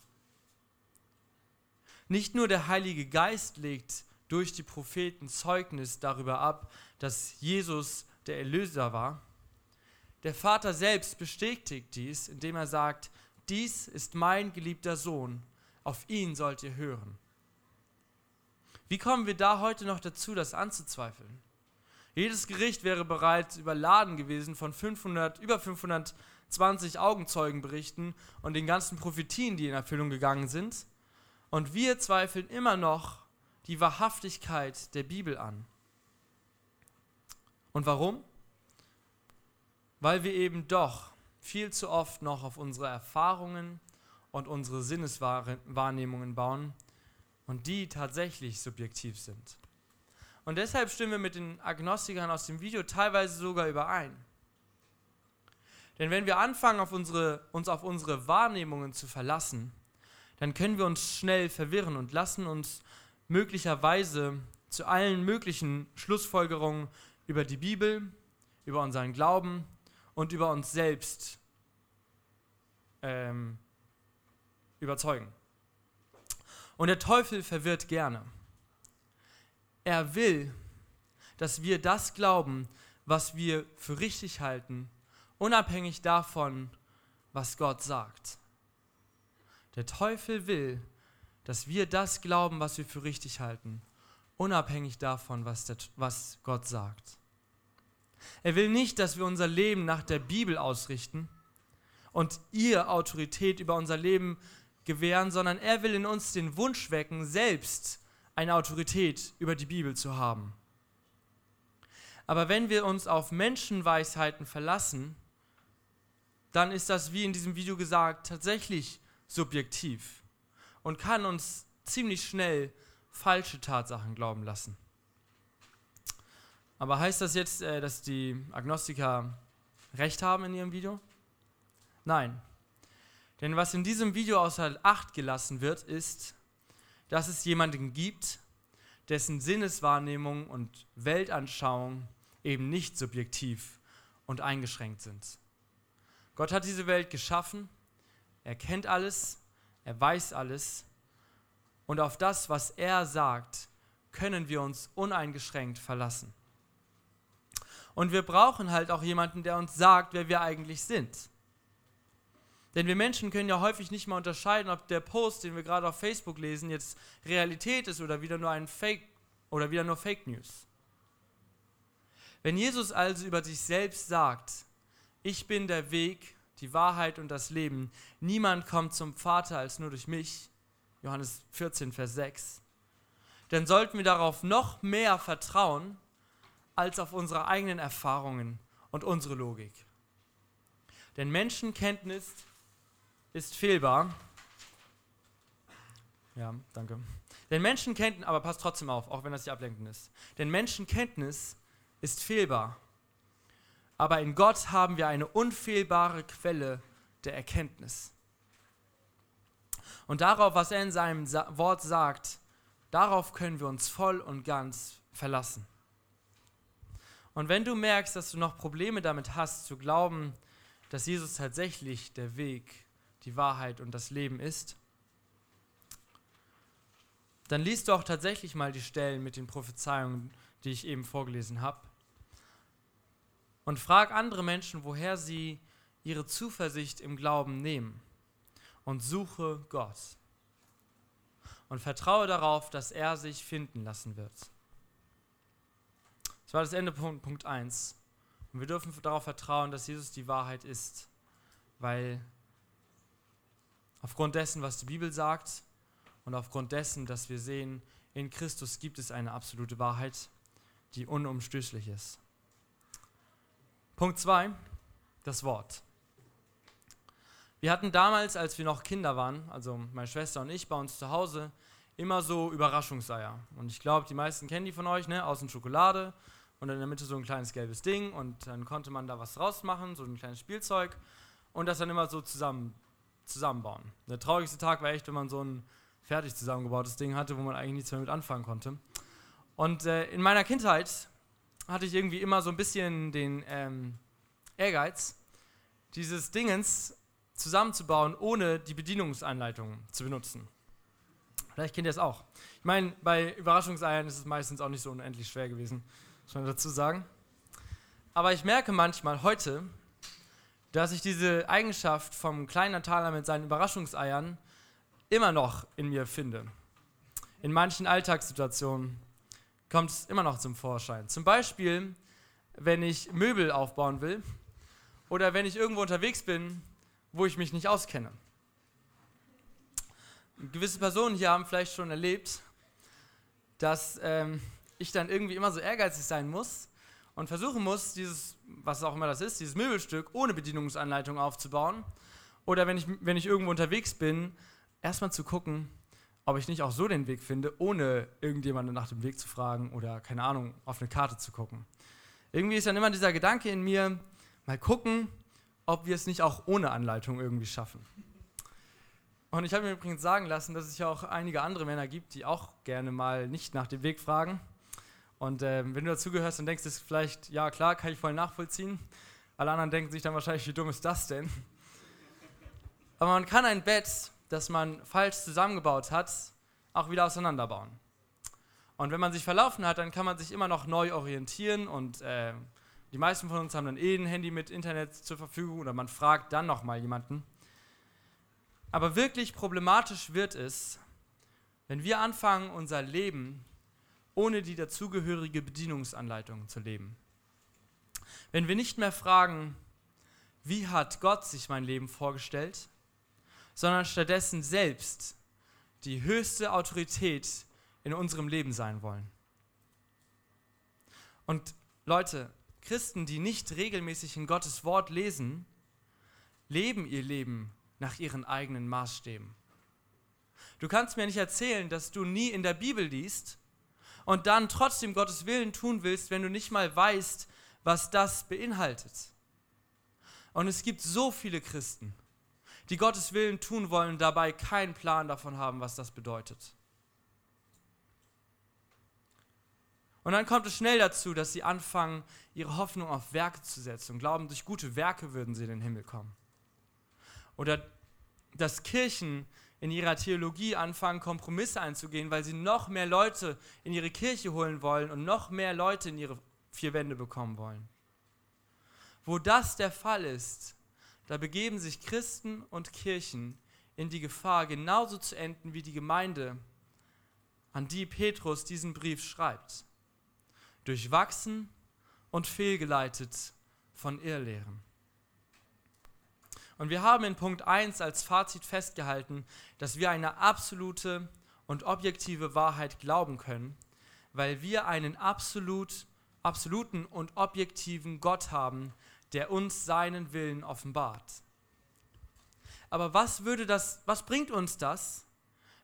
Nicht nur der Heilige Geist legt durch die Propheten Zeugnis darüber ab, dass Jesus der Erlöser war. Der Vater selbst bestätigt dies, indem er sagt, dies ist mein geliebter Sohn, auf ihn sollt ihr hören. Wie kommen wir da heute noch dazu, das anzuzweifeln? Jedes Gericht wäre bereits überladen gewesen von 500, über 520 Augenzeugenberichten und den ganzen Prophetien, die in Erfüllung gegangen sind. Und wir zweifeln immer noch die Wahrhaftigkeit der Bibel an. Und warum? Weil wir eben doch viel zu oft noch auf unsere Erfahrungen und unsere Sinneswahrnehmungen bauen und die tatsächlich subjektiv sind. Und deshalb stimmen wir mit den Agnostikern aus dem Video teilweise sogar überein. Denn wenn wir anfangen, auf unsere, uns auf unsere Wahrnehmungen zu verlassen, dann können wir uns schnell verwirren und lassen uns möglicherweise zu allen möglichen Schlussfolgerungen über die Bibel, über unseren Glauben und über uns selbst ähm, überzeugen. Und der Teufel verwirrt gerne. Er will, dass wir das glauben, was wir für richtig halten, unabhängig davon, was Gott sagt. Der Teufel will, dass wir das glauben, was wir für richtig halten, unabhängig davon, was, der, was Gott sagt. Er will nicht, dass wir unser Leben nach der Bibel ausrichten und ihr Autorität über unser Leben gewähren, sondern er will in uns den Wunsch wecken, selbst eine Autorität über die Bibel zu haben. Aber wenn wir uns auf Menschenweisheiten verlassen, dann ist das, wie in diesem Video gesagt, tatsächlich subjektiv und kann uns ziemlich schnell falsche Tatsachen glauben lassen. Aber heißt das jetzt, äh, dass die Agnostiker recht haben in ihrem Video? Nein. Denn was in diesem Video außer Acht gelassen wird, ist, dass es jemanden gibt, dessen Sinneswahrnehmung und Weltanschauung eben nicht subjektiv und eingeschränkt sind. Gott hat diese Welt geschaffen, er kennt alles er weiß alles. Und auf das, was er sagt, können wir uns uneingeschränkt verlassen. Und wir brauchen halt auch jemanden, der uns sagt, wer wir eigentlich sind. Denn wir Menschen können ja häufig nicht mal unterscheiden, ob der Post, den wir gerade auf Facebook lesen, jetzt Realität ist oder wieder nur ein Fake oder wieder nur Fake News. Wenn Jesus also über sich selbst sagt, ich bin der Weg, die Wahrheit und das Leben. Niemand kommt zum Vater als nur durch mich. Johannes 14, Vers 6. Dann sollten wir darauf noch mehr vertrauen als auf unsere eigenen Erfahrungen und unsere Logik. Denn Menschenkenntnis ist fehlbar. Ja, danke. Denn Menschenkenntnis, aber passt trotzdem auf, auch wenn das hier ablenkend ist. Denn Menschenkenntnis ist fehlbar aber in Gott haben wir eine unfehlbare Quelle der Erkenntnis. Und darauf, was er in seinem Wort sagt, darauf können wir uns voll und ganz verlassen. Und wenn du merkst, dass du noch Probleme damit hast, zu glauben, dass Jesus tatsächlich der Weg, die Wahrheit und das Leben ist, dann liest du auch tatsächlich mal die Stellen mit den Prophezeiungen, die ich eben vorgelesen habe. Und frag andere Menschen, woher sie ihre Zuversicht im Glauben nehmen. Und suche Gott. Und vertraue darauf, dass er sich finden lassen wird. Das war das Ende Punkt, Punkt 1. Und wir dürfen darauf vertrauen, dass Jesus die Wahrheit ist, weil aufgrund dessen, was die Bibel sagt und aufgrund dessen, dass wir sehen, in Christus gibt es eine absolute Wahrheit, die unumstößlich ist. Punkt 2, das Wort. Wir hatten damals, als wir noch Kinder waren, also meine Schwester und ich bei uns zu Hause, immer so Überraschungseier. Und ich glaube, die meisten kennen die von euch, ne? Außen Schokolade und in der Mitte so ein kleines gelbes Ding und dann konnte man da was draus machen, so ein kleines Spielzeug und das dann immer so zusammen, zusammenbauen. Der traurigste Tag war echt, wenn man so ein fertig zusammengebautes Ding hatte, wo man eigentlich nichts mehr mit anfangen konnte. Und äh, in meiner Kindheit hatte ich irgendwie immer so ein bisschen den ähm, Ehrgeiz, dieses Dingens zusammenzubauen, ohne die Bedienungsanleitung zu benutzen. Vielleicht kennt ihr es auch. Ich meine, bei Überraschungseiern ist es meistens auch nicht so unendlich schwer gewesen, muss man dazu sagen. Aber ich merke manchmal heute, dass ich diese Eigenschaft vom kleinen Nataler mit seinen Überraschungseiern immer noch in mir finde. In manchen Alltagssituationen kommt es immer noch zum Vorschein. Zum Beispiel, wenn ich Möbel aufbauen will oder wenn ich irgendwo unterwegs bin, wo ich mich nicht auskenne. Gewisse Personen hier haben vielleicht schon erlebt, dass ähm, ich dann irgendwie immer so ehrgeizig sein muss und versuchen muss, dieses, was auch immer das ist, dieses Möbelstück ohne Bedienungsanleitung aufzubauen. Oder wenn ich, wenn ich irgendwo unterwegs bin, erstmal zu gucken, ob ich nicht auch so den Weg finde, ohne irgendjemanden nach dem Weg zu fragen oder, keine Ahnung, auf eine Karte zu gucken. Irgendwie ist dann immer dieser Gedanke in mir, mal gucken, ob wir es nicht auch ohne Anleitung irgendwie schaffen. Und ich habe mir übrigens sagen lassen, dass es ja auch einige andere Männer gibt, die auch gerne mal nicht nach dem Weg fragen. Und äh, wenn du dazugehörst, dann denkst du vielleicht, ja klar, kann ich voll nachvollziehen. Alle anderen denken sich dann wahrscheinlich, wie dumm ist das denn? Aber man kann ein Bett, das man falsch zusammengebaut hat, auch wieder auseinanderbauen. Und wenn man sich verlaufen hat, dann kann man sich immer noch neu orientieren und äh, die meisten von uns haben dann eh ein Handy mit Internet zur Verfügung oder man fragt dann nochmal jemanden. Aber wirklich problematisch wird es, wenn wir anfangen, unser Leben ohne die dazugehörige Bedienungsanleitung zu leben. Wenn wir nicht mehr fragen, wie hat Gott sich mein Leben vorgestellt, sondern stattdessen selbst die höchste Autorität in unserem Leben sein wollen. Und Leute, Christen, die nicht regelmäßig in Gottes Wort lesen, leben ihr Leben nach ihren eigenen Maßstäben. Du kannst mir nicht erzählen, dass du nie in der Bibel liest und dann trotzdem Gottes Willen tun willst, wenn du nicht mal weißt, was das beinhaltet. Und es gibt so viele Christen, die Gottes Willen tun wollen dabei keinen Plan davon haben, was das bedeutet. Und dann kommt es schnell dazu, dass sie anfangen, ihre Hoffnung auf Werke zu setzen und glauben, durch gute Werke würden sie in den Himmel kommen. Oder dass Kirchen in ihrer Theologie anfangen, Kompromisse einzugehen, weil sie noch mehr Leute in ihre Kirche holen wollen und noch mehr Leute in ihre vier Wände bekommen wollen. Wo das der Fall ist, da begeben sich Christen und Kirchen in die Gefahr, genauso zu enden wie die Gemeinde, an die Petrus diesen Brief schreibt durchwachsen und fehlgeleitet von Irrlehren. Und wir haben in Punkt 1 als Fazit festgehalten, dass wir eine absolute und objektive Wahrheit glauben können, weil wir einen absolut, absoluten und objektiven Gott haben, der uns seinen Willen offenbart. Aber was würde das, was bringt uns das,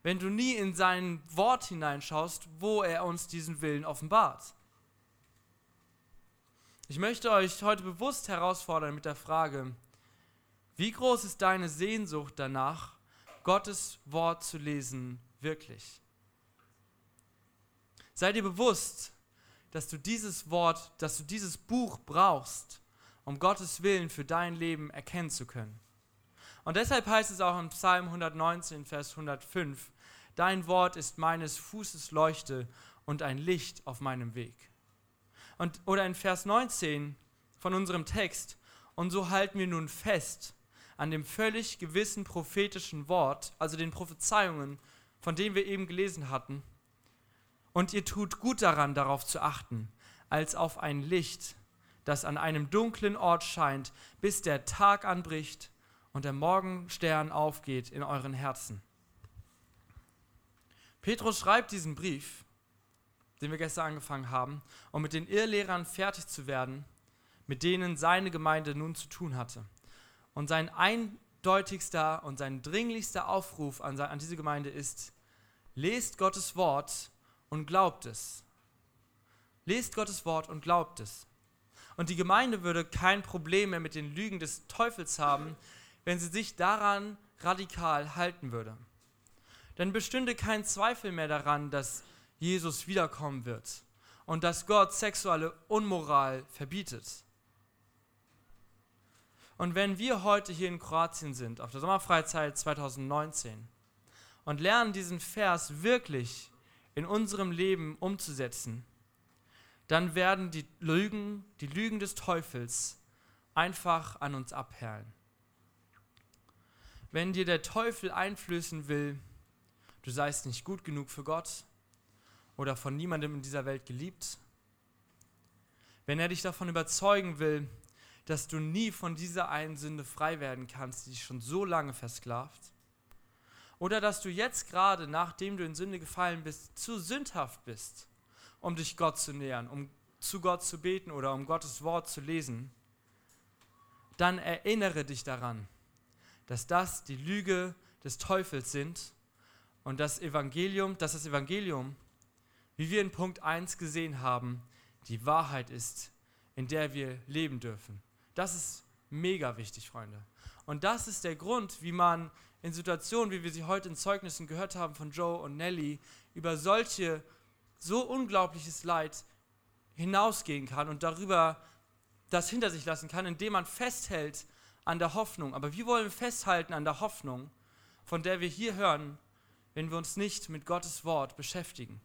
wenn du nie in sein Wort hineinschaust, wo er uns diesen Willen offenbart? Ich möchte euch heute bewusst herausfordern mit der Frage, wie groß ist deine Sehnsucht danach, Gottes Wort zu lesen, wirklich? Sei dir bewusst, dass du dieses Wort, dass du dieses Buch brauchst, um Gottes Willen für dein Leben erkennen zu können. Und deshalb heißt es auch im Psalm 119, Vers 105, Dein Wort ist meines Fußes Leuchte und ein Licht auf meinem Weg. Und, oder in Vers 19 von unserem Text, und so halten wir nun fest an dem völlig gewissen prophetischen Wort, also den Prophezeiungen, von denen wir eben gelesen hatten. Und ihr tut gut daran, darauf zu achten, als auf ein Licht, das an einem dunklen Ort scheint, bis der Tag anbricht und der Morgenstern aufgeht in euren Herzen. Petrus schreibt diesen Brief den wir gestern angefangen haben, um mit den Irrlehrern fertig zu werden, mit denen seine Gemeinde nun zu tun hatte. Und sein eindeutigster und sein dringlichster Aufruf an, an diese Gemeinde ist, lest Gottes Wort und glaubt es. Lest Gottes Wort und glaubt es. Und die Gemeinde würde kein Problem mehr mit den Lügen des Teufels haben, wenn sie sich daran radikal halten würde. Dann bestünde kein Zweifel mehr daran, dass Jesus wiederkommen wird und dass Gott sexuelle Unmoral verbietet. Und wenn wir heute hier in Kroatien sind, auf der Sommerfreizeit 2019, und lernen, diesen Vers wirklich in unserem Leben umzusetzen, dann werden die Lügen, die Lügen des Teufels einfach an uns abperlen. Wenn dir der Teufel einflößen will, du seist nicht gut genug für Gott oder von niemandem in dieser Welt geliebt, wenn er dich davon überzeugen will, dass du nie von dieser einen Sünde frei werden kannst, die dich schon so lange versklavt, oder dass du jetzt gerade, nachdem du in Sünde gefallen bist, zu sündhaft bist, um dich Gott zu nähern, um zu Gott zu beten oder um Gottes Wort zu lesen, dann erinnere dich daran, dass das die Lüge des Teufels sind und das Evangelium, dass das Evangelium, wie wir in Punkt 1 gesehen haben, die Wahrheit ist, in der wir leben dürfen. Das ist mega wichtig, Freunde. Und das ist der Grund, wie man in Situationen, wie wir sie heute in Zeugnissen gehört haben von Joe und Nelly, über solche so unglaubliches Leid hinausgehen kann und darüber das hinter sich lassen kann, indem man festhält an der Hoffnung. Aber wie wollen wir festhalten an der Hoffnung, von der wir hier hören, wenn wir uns nicht mit Gottes Wort beschäftigen?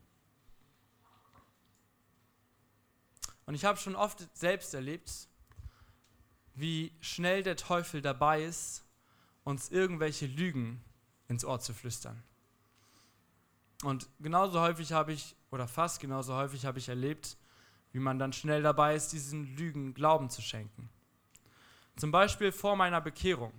Und ich habe schon oft selbst erlebt, wie schnell der Teufel dabei ist, uns irgendwelche Lügen ins Ohr zu flüstern. Und genauso häufig habe ich, oder fast genauso häufig habe ich erlebt, wie man dann schnell dabei ist, diesen Lügen Glauben zu schenken. Zum Beispiel vor meiner Bekehrung.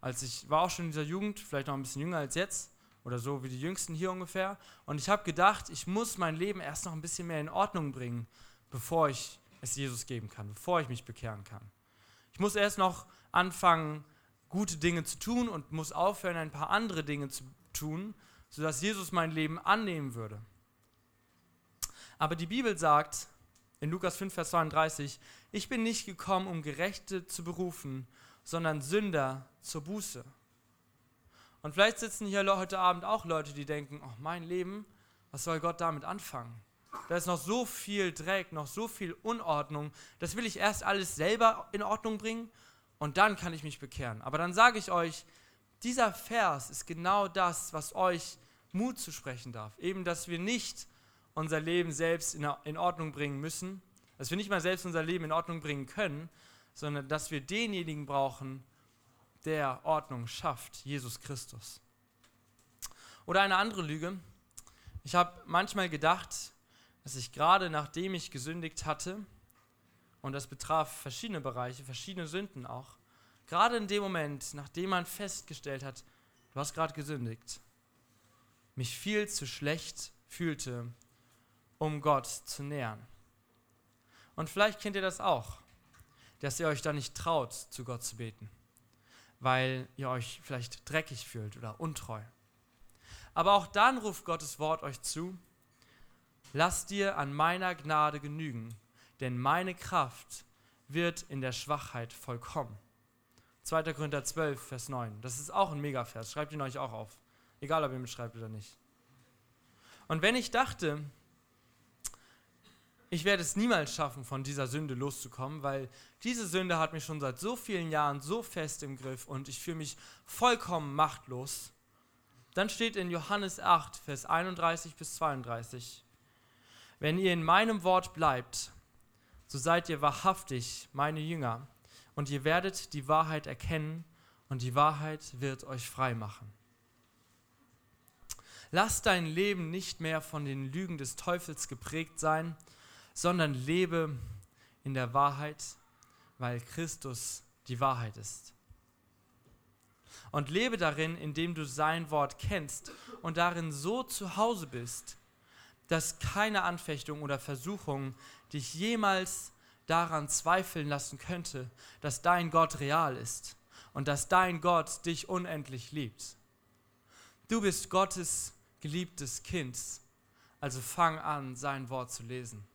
Als ich war auch schon in dieser Jugend, vielleicht noch ein bisschen jünger als jetzt, oder so wie die Jüngsten hier ungefähr. Und ich habe gedacht, ich muss mein Leben erst noch ein bisschen mehr in Ordnung bringen, bevor ich es Jesus geben kann, bevor ich mich bekehren kann. Ich muss erst noch anfangen, gute Dinge zu tun und muss aufhören, ein paar andere Dinge zu tun, sodass Jesus mein Leben annehmen würde. Aber die Bibel sagt in Lukas 5, Vers 32, ich bin nicht gekommen, um Gerechte zu berufen, sondern Sünder zur Buße. Und vielleicht sitzen hier heute Abend auch Leute, die denken, oh mein Leben, was soll Gott damit anfangen? Da ist noch so viel Dreck, noch so viel Unordnung. Das will ich erst alles selber in Ordnung bringen und dann kann ich mich bekehren. Aber dann sage ich euch, dieser Vers ist genau das, was euch Mut zu sprechen darf. Eben, dass wir nicht unser Leben selbst in Ordnung bringen müssen, dass wir nicht mal selbst unser Leben in Ordnung bringen können, sondern dass wir denjenigen brauchen, der Ordnung schafft, Jesus Christus. Oder eine andere Lüge. Ich habe manchmal gedacht, dass ich gerade nachdem ich gesündigt hatte, und das betraf verschiedene Bereiche, verschiedene Sünden auch. Gerade in dem Moment, nachdem man festgestellt hat, du hast gerade gesündigt, mich viel zu schlecht fühlte, um Gott zu nähern. Und vielleicht kennt ihr das auch, dass ihr euch da nicht traut, zu Gott zu beten, weil ihr euch vielleicht dreckig fühlt oder untreu. Aber auch dann ruft Gottes Wort euch zu, lass dir an meiner Gnade genügen, denn meine Kraft wird in der Schwachheit vollkommen. 2. Korinther 12, Vers 9. Das ist auch ein Megavers. Schreibt ihn euch auch auf. Egal, ob ihr mitschreibt oder nicht. Und wenn ich dachte, ich werde es niemals schaffen, von dieser Sünde loszukommen, weil diese Sünde hat mich schon seit so vielen Jahren so fest im Griff und ich fühle mich vollkommen machtlos, dann steht in Johannes 8, Vers 31 bis 32, wenn ihr in meinem Wort bleibt, so seid ihr wahrhaftig meine Jünger und ihr werdet die Wahrheit erkennen und die Wahrheit wird euch frei machen. Lass dein Leben nicht mehr von den Lügen des Teufels geprägt sein, sondern lebe in der Wahrheit, weil Christus die Wahrheit ist. Und lebe darin, indem du sein Wort kennst und darin so zu Hause bist, dass keine Anfechtung oder Versuchung dich jemals daran zweifeln lassen könnte, dass dein Gott real ist und dass dein Gott dich unendlich liebt. Du bist Gottes geliebtes Kind, also fang an, sein Wort zu lesen.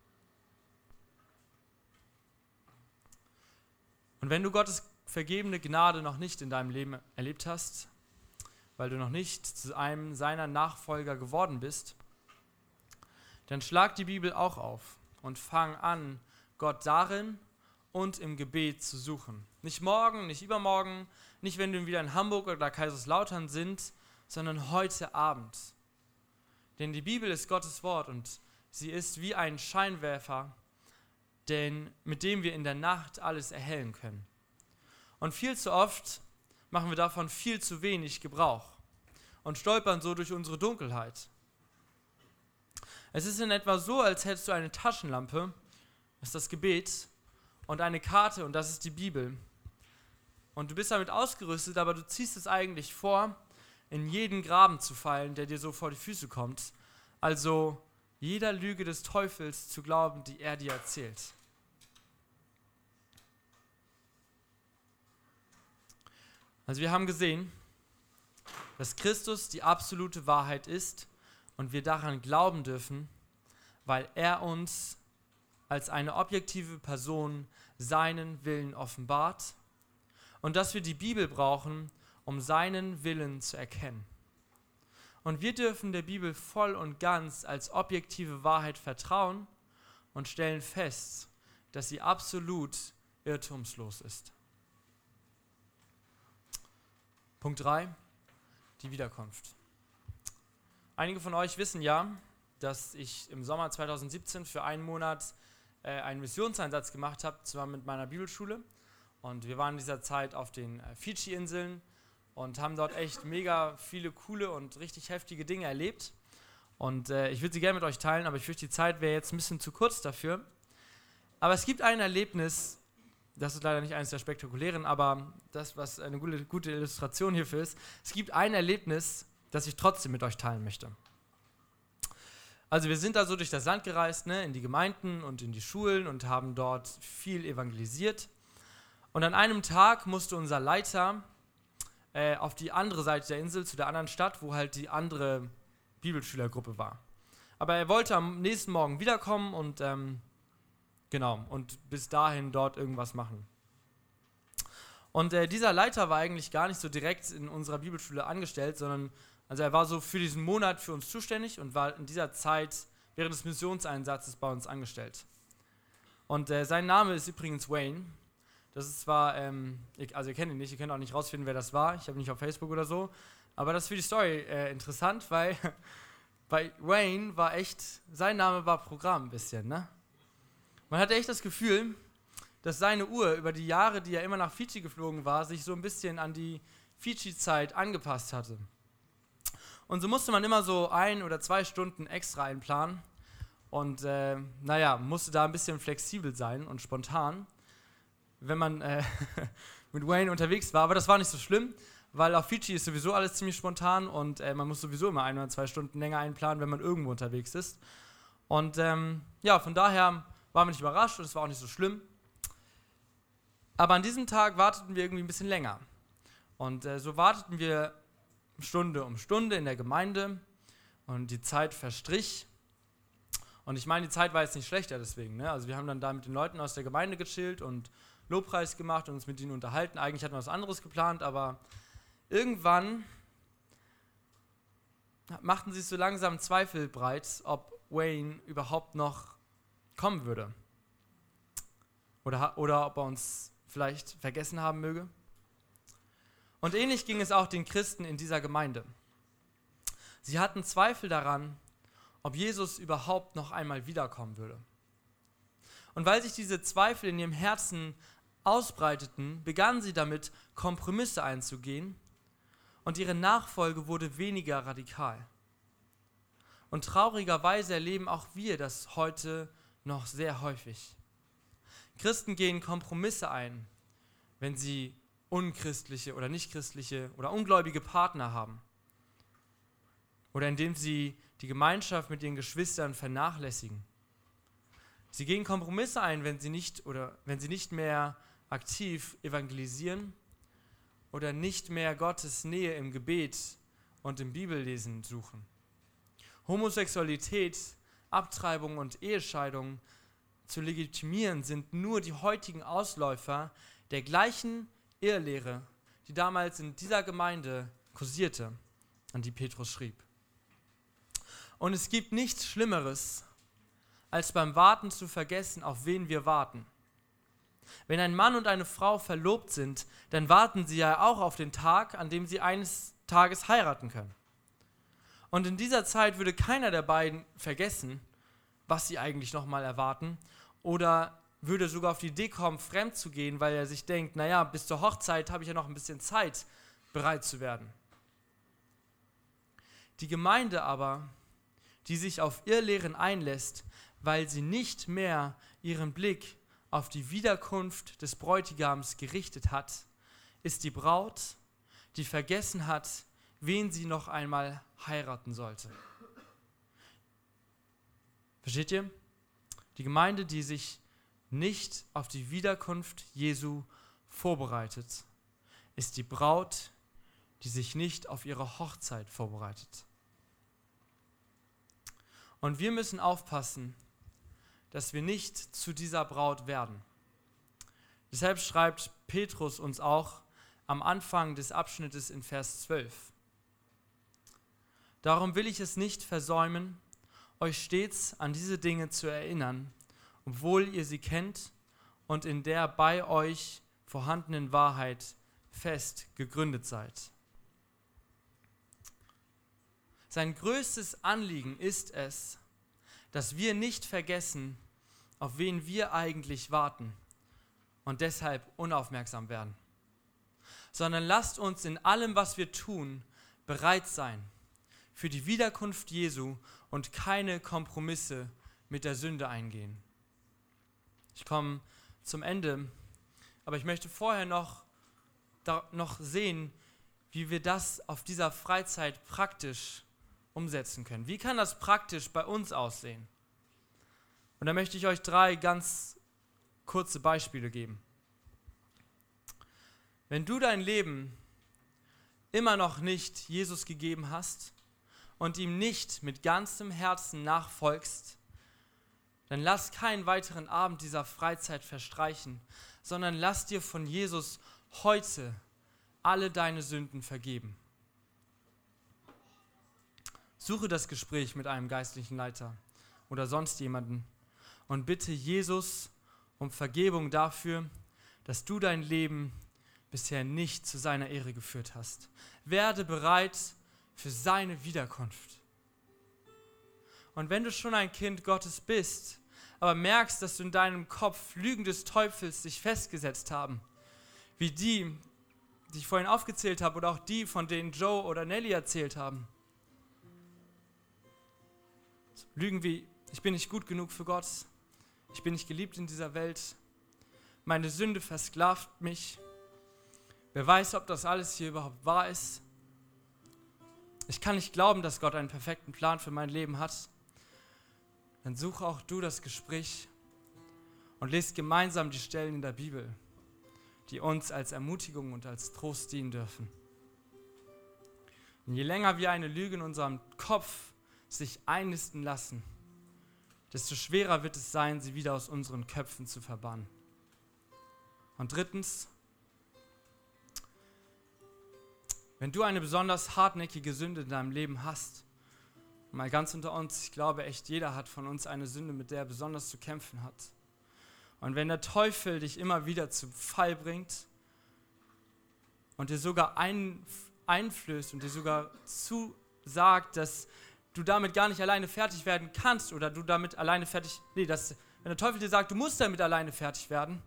Und wenn du Gottes vergebene Gnade noch nicht in deinem Leben erlebt hast, weil du noch nicht zu einem seiner Nachfolger geworden bist, dann schlag die Bibel auch auf und fang an, Gott darin und im Gebet zu suchen. Nicht morgen, nicht übermorgen, nicht wenn du wieder in Hamburg oder Kaiserslautern sind, sondern heute Abend. Denn die Bibel ist Gottes Wort und sie ist wie ein Scheinwerfer, denn mit dem wir in der Nacht alles erhellen können. Und viel zu oft machen wir davon viel zu wenig Gebrauch und stolpern so durch unsere Dunkelheit. Es ist in etwa so, als hättest du eine Taschenlampe, das ist das Gebet, und eine Karte, und das ist die Bibel. Und du bist damit ausgerüstet, aber du ziehst es eigentlich vor, in jeden Graben zu fallen, der dir so vor die Füße kommt. Also jeder Lüge des Teufels zu glauben, die er dir erzählt. Also wir haben gesehen, dass Christus die absolute Wahrheit ist und wir daran glauben dürfen, weil er uns als eine objektive Person seinen Willen offenbart und dass wir die Bibel brauchen, um seinen Willen zu erkennen. Und wir dürfen der Bibel voll und ganz als objektive Wahrheit vertrauen und stellen fest, dass sie absolut irrtumslos ist. Punkt 3, die Wiederkunft. Einige von euch wissen ja, dass ich im Sommer 2017 für einen Monat äh, einen Missionseinsatz gemacht habe, zwar mit meiner Bibelschule. Und wir waren in dieser Zeit auf den äh, Fidschi-Inseln und haben dort echt mega viele coole und richtig heftige Dinge erlebt. Und äh, ich würde sie gerne mit euch teilen, aber ich fürchte, die Zeit wäre jetzt ein bisschen zu kurz dafür. Aber es gibt ein Erlebnis, das ist leider nicht eines der spektakulären, aber das, was eine gute, gute Illustration hierfür ist, es gibt ein Erlebnis, das ich trotzdem mit euch teilen möchte. Also wir sind da so durch das Land gereist, ne, in die Gemeinden und in die Schulen und haben dort viel evangelisiert. Und an einem Tag musste unser Leiter äh, auf die andere Seite der Insel, zu der anderen Stadt, wo halt die andere Bibelschülergruppe war. Aber er wollte am nächsten Morgen wiederkommen und ähm, genau, und bis dahin dort irgendwas machen. Und äh, dieser Leiter war eigentlich gar nicht so direkt in unserer Bibelschule angestellt, sondern also er war so für diesen Monat für uns zuständig und war in dieser Zeit während des Missionseinsatzes bei uns angestellt. Und äh, sein Name ist übrigens Wayne. Das ist zwar, ähm, ich, also ihr kennt ihn nicht, ihr könnt auch nicht rausfinden, wer das war. Ich habe nicht auf Facebook oder so. Aber das ist für die Story äh, interessant, weil bei Wayne war echt, sein Name war Programm ein bisschen, ne? Man hatte echt das Gefühl, dass seine Uhr über die Jahre, die er immer nach Fiji geflogen war, sich so ein bisschen an die Fiji-Zeit angepasst hatte. Und so musste man immer so ein oder zwei Stunden extra einplanen. Und äh, naja, musste da ein bisschen flexibel sein und spontan, wenn man äh, mit Wayne unterwegs war. Aber das war nicht so schlimm, weil auf Fiji ist sowieso alles ziemlich spontan und äh, man muss sowieso immer ein oder zwei Stunden länger einplanen, wenn man irgendwo unterwegs ist. Und ähm, ja, von daher waren wir nicht überrascht und es war auch nicht so schlimm. Aber an diesem Tag warteten wir irgendwie ein bisschen länger. Und äh, so warteten wir Stunde um Stunde in der Gemeinde und die Zeit verstrich. Und ich meine, die Zeit war jetzt nicht schlechter deswegen. Ne? Also wir haben dann da mit den Leuten aus der Gemeinde gechillt und Lobpreis gemacht und uns mit ihnen unterhalten. Eigentlich hatten wir was anderes geplant, aber irgendwann machten sich so langsam Zweifel breit, ob Wayne überhaupt noch kommen würde. Oder, oder ob er uns vielleicht vergessen haben möge. Und ähnlich ging es auch den Christen in dieser Gemeinde. Sie hatten Zweifel daran, ob Jesus überhaupt noch einmal wiederkommen würde. Und weil sich diese Zweifel in ihrem Herzen ausbreiteten, begannen sie damit, Kompromisse einzugehen und ihre Nachfolge wurde weniger radikal. Und traurigerweise erleben auch wir das heute noch sehr häufig. Christen gehen Kompromisse ein, wenn sie unchristliche oder nichtchristliche oder ungläubige Partner haben. Oder indem sie die Gemeinschaft mit ihren Geschwistern vernachlässigen. Sie gehen Kompromisse ein, wenn sie nicht oder wenn sie nicht mehr aktiv evangelisieren oder nicht mehr Gottes Nähe im Gebet und im Bibellesen suchen. Homosexualität, Abtreibung und Ehescheidung zu legitimieren sind nur die heutigen Ausläufer der gleichen Irrlehre, die damals in dieser Gemeinde kursierte, an die Petrus schrieb. Und es gibt nichts Schlimmeres, als beim Warten zu vergessen, auf wen wir warten. Wenn ein Mann und eine Frau verlobt sind, dann warten sie ja auch auf den Tag, an dem sie eines Tages heiraten können. Und in dieser Zeit würde keiner der beiden vergessen, was sie eigentlich nochmal erwarten oder würde sogar auf die Idee kommen, fremd zu gehen, weil er sich denkt, naja, bis zur Hochzeit habe ich ja noch ein bisschen Zeit, bereit zu werden. Die Gemeinde aber, die sich auf Irrlehren einlässt, weil sie nicht mehr ihren Blick auf die Wiederkunft des Bräutigams gerichtet hat, ist die Braut, die vergessen hat, wen sie noch einmal heiraten sollte. Versteht ihr? Die Gemeinde, die sich nicht auf die Wiederkunft Jesu vorbereitet, ist die Braut, die sich nicht auf ihre Hochzeit vorbereitet. Und wir müssen aufpassen, dass wir nicht zu dieser Braut werden. Deshalb schreibt Petrus uns auch am Anfang des Abschnittes in Vers 12. Darum will ich es nicht versäumen, euch stets an diese Dinge zu erinnern, obwohl ihr sie kennt und in der bei euch vorhandenen Wahrheit fest gegründet seid. Sein größtes Anliegen ist es, dass wir nicht vergessen, auf wen wir eigentlich warten und deshalb unaufmerksam werden, sondern lasst uns in allem, was wir tun, bereit sein für die Wiederkunft Jesu und keine Kompromisse mit der Sünde eingehen. Ich komme zum Ende, aber ich möchte vorher noch, noch sehen, wie wir das auf dieser Freizeit praktisch umsetzen können. Wie kann das praktisch bei uns aussehen? Und da möchte ich euch drei ganz kurze Beispiele geben. Wenn du dein Leben immer noch nicht Jesus gegeben hast und ihm nicht mit ganzem Herzen nachfolgst, dann lass keinen weiteren Abend dieser Freizeit verstreichen, sondern lass dir von Jesus heute alle deine Sünden vergeben. Suche das Gespräch mit einem geistlichen Leiter oder sonst jemanden und bitte Jesus um Vergebung dafür, dass du dein Leben bisher nicht zu seiner Ehre geführt hast. Werde bereit für seine Wiederkunft. Und wenn du schon ein Kind Gottes bist, aber merkst, dass du in deinem Kopf Lügen des Teufels sich festgesetzt haben, wie die, die ich vorhin aufgezählt habe, oder auch die, von denen Joe oder Nelly erzählt haben. Lügen wie, ich bin nicht gut genug für Gott, ich bin nicht geliebt in dieser Welt, meine Sünde versklavt mich. Wer weiß, ob das alles hier überhaupt wahr ist. Ich kann nicht glauben, dass Gott einen perfekten Plan für mein Leben hat. Dann suche auch du das Gespräch und lest gemeinsam die Stellen in der Bibel, die uns als Ermutigung und als Trost dienen dürfen. Und je länger wir eine Lüge in unserem Kopf sich einnisten lassen, desto schwerer wird es sein, sie wieder aus unseren Köpfen zu verbannen. Und drittens, wenn du eine besonders hartnäckige Sünde in deinem Leben hast, mal ganz unter uns, ich glaube echt, jeder hat von uns eine Sünde, mit der er besonders zu kämpfen hat. Und wenn der Teufel dich immer wieder zu Fall bringt und dir sogar ein, einflößt und dir sogar zusagt, dass du damit gar nicht alleine fertig werden kannst oder du damit alleine fertig, nee, das, wenn der Teufel dir sagt, du musst damit alleine fertig werden,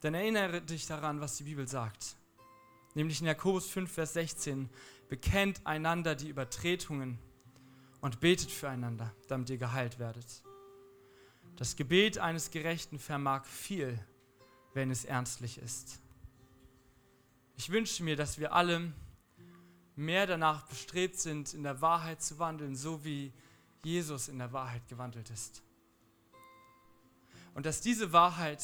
dann erinnere dich daran, was die Bibel sagt. Nämlich in Jakobus 5, Vers 16, bekennt einander die Übertretungen und betet füreinander, damit ihr geheilt werdet. Das Gebet eines Gerechten vermag viel, wenn es ernstlich ist. Ich wünsche mir, dass wir alle mehr danach bestrebt sind, in der Wahrheit zu wandeln, so wie Jesus in der Wahrheit gewandelt ist. Und dass diese Wahrheit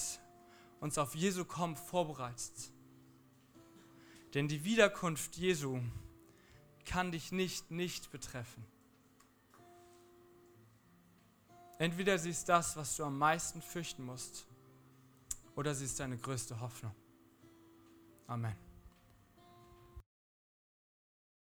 uns auf Jesu Kommen vorbereitet. Denn die Wiederkunft Jesu kann dich nicht nicht betreffen. Entweder sie ist das, was du am meisten fürchten musst, oder sie ist deine größte Hoffnung. Amen.